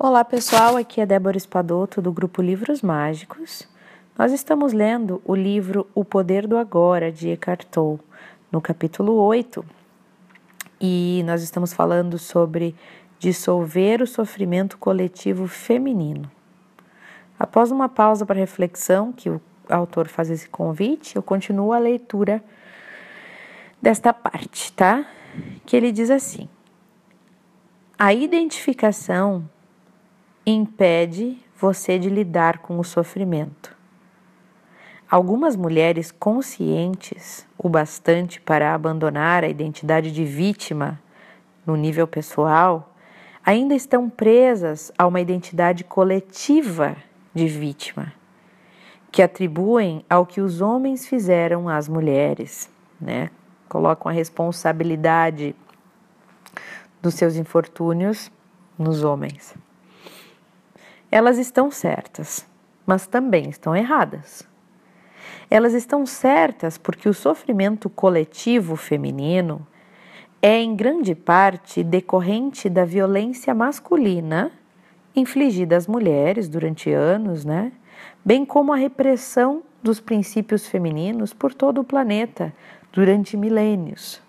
Olá pessoal, aqui é Débora Espadoto do grupo Livros Mágicos. Nós estamos lendo o livro O Poder do Agora de Eckhart Tolle, no capítulo 8, e nós estamos falando sobre dissolver o sofrimento coletivo feminino. Após uma pausa para reflexão, que o autor faz esse convite, eu continuo a leitura desta parte, tá? Que ele diz assim: A identificação impede você de lidar com o sofrimento. Algumas mulheres conscientes o bastante para abandonar a identidade de vítima no nível pessoal ainda estão presas a uma identidade coletiva de vítima, que atribuem ao que os homens fizeram às mulheres, né? Colocam a responsabilidade dos seus infortúnios nos homens elas estão certas, mas também estão erradas. Elas estão certas porque o sofrimento coletivo feminino é em grande parte decorrente da violência masculina infligida às mulheres durante anos, né? Bem como a repressão dos princípios femininos por todo o planeta durante milênios.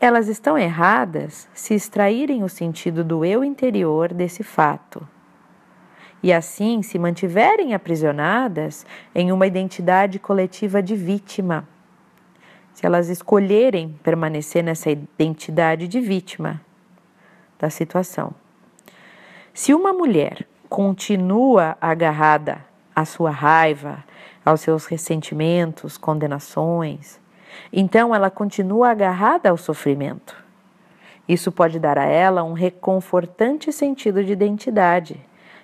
Elas estão erradas se extraírem o sentido do eu interior desse fato e assim se mantiverem aprisionadas em uma identidade coletiva de vítima. Se elas escolherem permanecer nessa identidade de vítima da situação. Se uma mulher continua agarrada à sua raiva, aos seus ressentimentos, condenações, então ela continua agarrada ao sofrimento. Isso pode dar a ela um reconfortante sentido de identidade,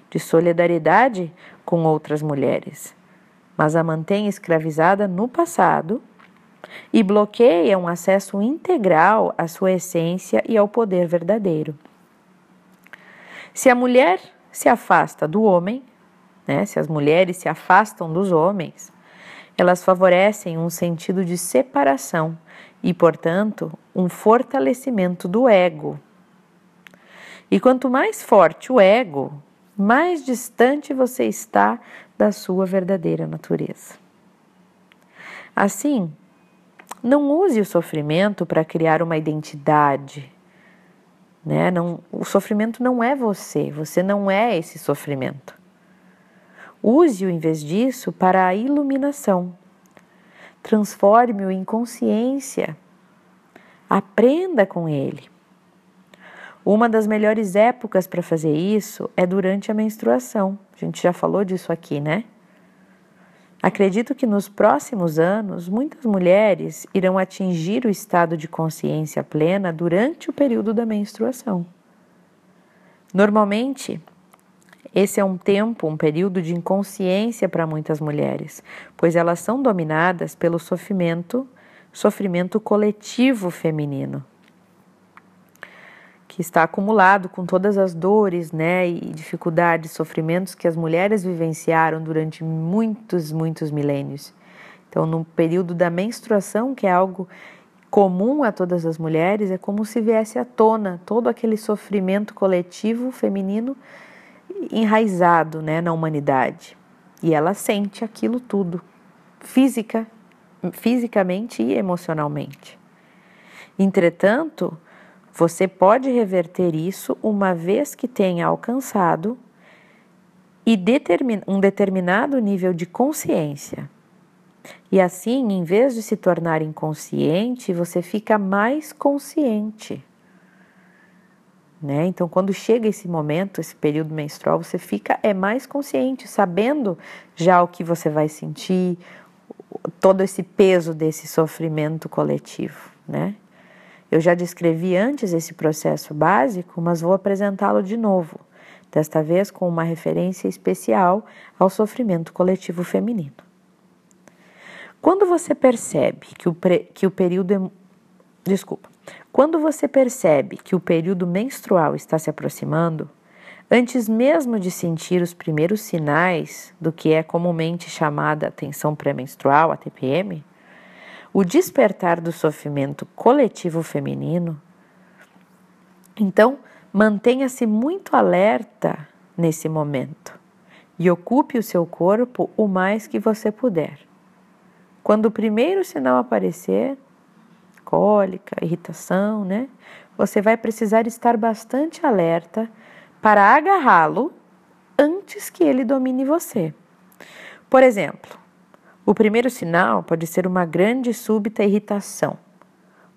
de solidariedade com outras mulheres, mas a mantém escravizada no passado e bloqueia um acesso integral à sua essência e ao poder verdadeiro. Se a mulher se afasta do homem, né, se as mulheres se afastam dos homens, elas favorecem um sentido de separação e, portanto, um fortalecimento do ego. E quanto mais forte o ego, mais distante você está da sua verdadeira natureza. Assim, não use o sofrimento para criar uma identidade. Né? Não, o sofrimento não é você, você não é esse sofrimento. Use-o, em vez disso, para a iluminação. Transforme-o em consciência. Aprenda com ele. Uma das melhores épocas para fazer isso é durante a menstruação. A gente já falou disso aqui, né? Acredito que nos próximos anos muitas mulheres irão atingir o estado de consciência plena durante o período da menstruação. Normalmente, esse é um tempo, um período de inconsciência para muitas mulheres, pois elas são dominadas pelo sofrimento, sofrimento coletivo feminino, que está acumulado com todas as dores, né, e dificuldades, sofrimentos que as mulheres vivenciaram durante muitos, muitos milênios. Então, no período da menstruação, que é algo comum a todas as mulheres, é como se viesse à tona todo aquele sofrimento coletivo feminino enraizado né, na humanidade. E ela sente aquilo tudo, física, fisicamente e emocionalmente. Entretanto, você pode reverter isso uma vez que tenha alcançado e determin, um determinado nível de consciência. E assim, em vez de se tornar inconsciente, você fica mais consciente. Né? Então, quando chega esse momento, esse período menstrual, você fica é mais consciente, sabendo já o que você vai sentir, todo esse peso desse sofrimento coletivo, né? Eu já descrevi antes esse processo básico, mas vou apresentá-lo de novo, desta vez com uma referência especial ao sofrimento coletivo feminino. Quando você percebe que o, pre, que o período desculpa, quando você percebe que o período menstrual está se aproximando, antes mesmo de sentir os primeiros sinais do que é comumente chamada atenção pré-menstrual, a TPM, o despertar do sofrimento coletivo feminino, então Mantenha-se muito alerta nesse momento e ocupe o seu corpo o mais que você puder. Quando o primeiro sinal aparecer, cólica, irritação, né? Você vai precisar estar bastante alerta para agarrá-lo antes que ele domine você. Por exemplo, o primeiro sinal pode ser uma grande súbita irritação,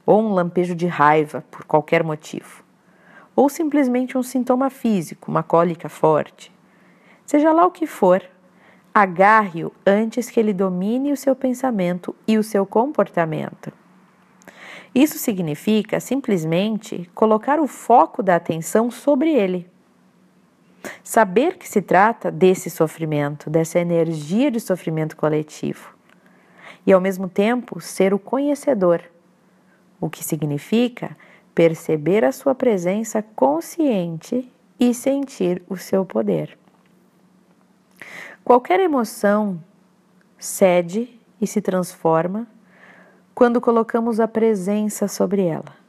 ou um lampejo de raiva por qualquer motivo, ou simplesmente um sintoma físico, uma cólica forte. Seja lá o que for, agarre-o antes que ele domine o seu pensamento e o seu comportamento. Isso significa simplesmente colocar o foco da atenção sobre ele. Saber que se trata desse sofrimento, dessa energia de sofrimento coletivo. E ao mesmo tempo ser o conhecedor, o que significa perceber a sua presença consciente e sentir o seu poder. Qualquer emoção cede e se transforma quando colocamos a presença sobre ela.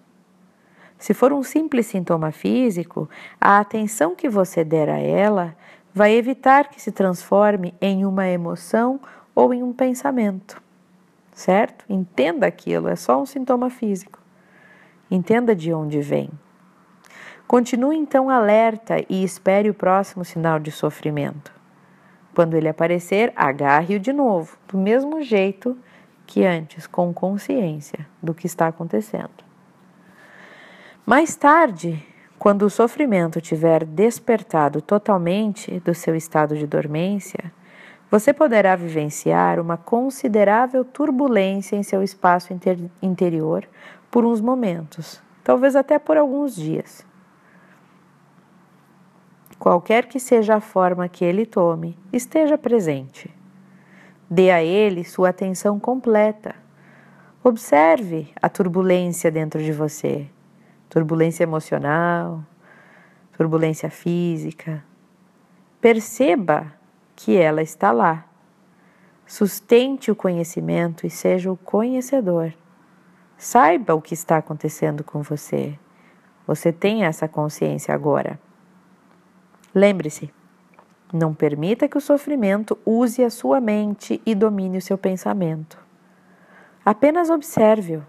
Se for um simples sintoma físico, a atenção que você der a ela vai evitar que se transforme em uma emoção ou em um pensamento, certo? Entenda aquilo, é só um sintoma físico. Entenda de onde vem. Continue então alerta e espere o próximo sinal de sofrimento. Quando ele aparecer, agarre-o de novo, do mesmo jeito que antes, com consciência do que está acontecendo. Mais tarde, quando o sofrimento tiver despertado totalmente do seu estado de dormência, você poderá vivenciar uma considerável turbulência em seu espaço inter interior por uns momentos, talvez até por alguns dias. Qualquer que seja a forma que ele tome, esteja presente. Dê a ele sua atenção completa. Observe a turbulência dentro de você turbulência emocional, turbulência física. Perceba que ela está lá. Sustente o conhecimento e seja o conhecedor. Saiba o que está acontecendo com você. Você tem essa consciência agora. Lembre-se, não permita que o sofrimento use a sua mente e domine o seu pensamento. Apenas observe-o,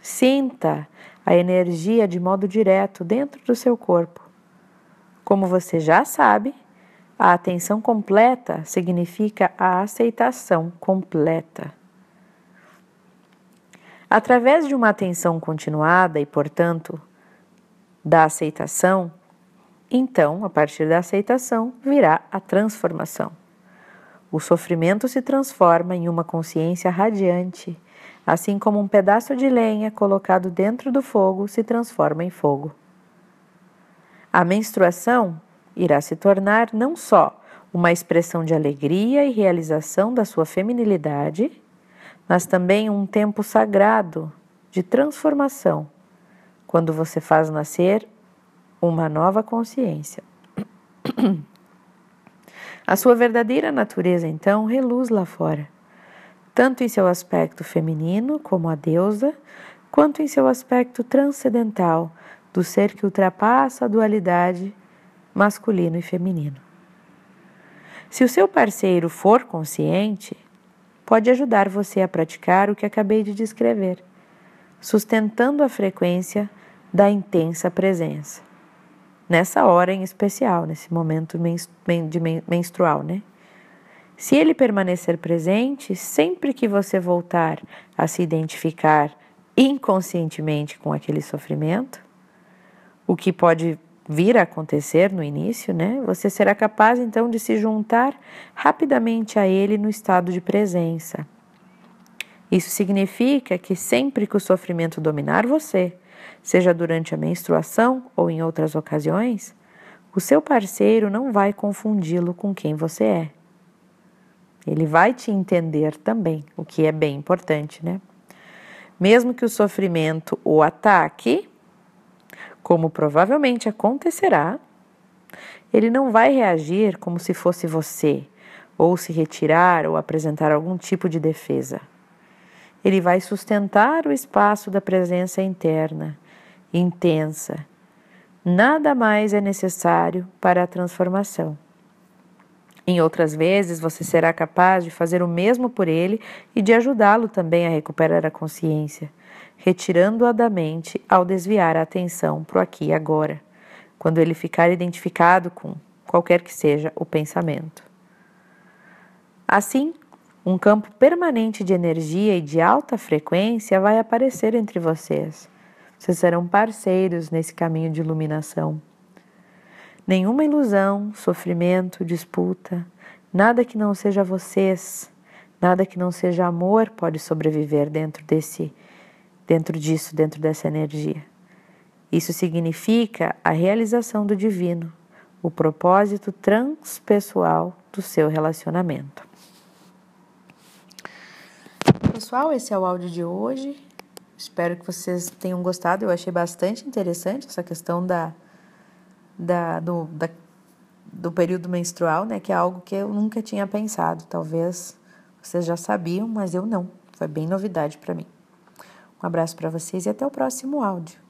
sinta a energia de modo direto dentro do seu corpo. Como você já sabe, a atenção completa significa a aceitação completa. Através de uma atenção continuada e, portanto, da aceitação, então, a partir da aceitação, virá a transformação. O sofrimento se transforma em uma consciência radiante assim como um pedaço de lenha colocado dentro do fogo se transforma em fogo. A menstruação irá se tornar não só uma expressão de alegria e realização da sua feminilidade, mas também um tempo sagrado de transformação, quando você faz nascer uma nova consciência. A sua verdadeira natureza, então, reluz lá fora tanto em seu aspecto feminino, como a deusa, quanto em seu aspecto transcendental, do ser que ultrapassa a dualidade masculino e feminino. Se o seu parceiro for consciente, pode ajudar você a praticar o que acabei de descrever, sustentando a frequência da intensa presença. Nessa hora em especial, nesse momento menstrual, né? Se ele permanecer presente, sempre que você voltar a se identificar inconscientemente com aquele sofrimento, o que pode vir a acontecer no início, né? Você será capaz então de se juntar rapidamente a ele no estado de presença. Isso significa que sempre que o sofrimento dominar você, seja durante a menstruação ou em outras ocasiões, o seu parceiro não vai confundi-lo com quem você é. Ele vai te entender também, o que é bem importante, né? Mesmo que o sofrimento o ataque, como provavelmente acontecerá, ele não vai reagir como se fosse você, ou se retirar ou apresentar algum tipo de defesa. Ele vai sustentar o espaço da presença interna, intensa, nada mais é necessário para a transformação. Em outras vezes, você será capaz de fazer o mesmo por ele e de ajudá-lo também a recuperar a consciência, retirando-a da mente ao desviar a atenção para o aqui e agora, quando ele ficar identificado com qualquer que seja o pensamento. Assim, um campo permanente de energia e de alta frequência vai aparecer entre vocês. Vocês serão parceiros nesse caminho de iluminação. Nenhuma ilusão, sofrimento, disputa, nada que não seja vocês, nada que não seja amor pode sobreviver dentro desse dentro disso, dentro dessa energia. Isso significa a realização do divino, o propósito transpessoal do seu relacionamento. Pessoal, esse é o áudio de hoje. Espero que vocês tenham gostado. Eu achei bastante interessante essa questão da da, do, da, do período menstrual, né? Que é algo que eu nunca tinha pensado. Talvez vocês já sabiam, mas eu não. Foi bem novidade para mim. Um abraço para vocês e até o próximo áudio.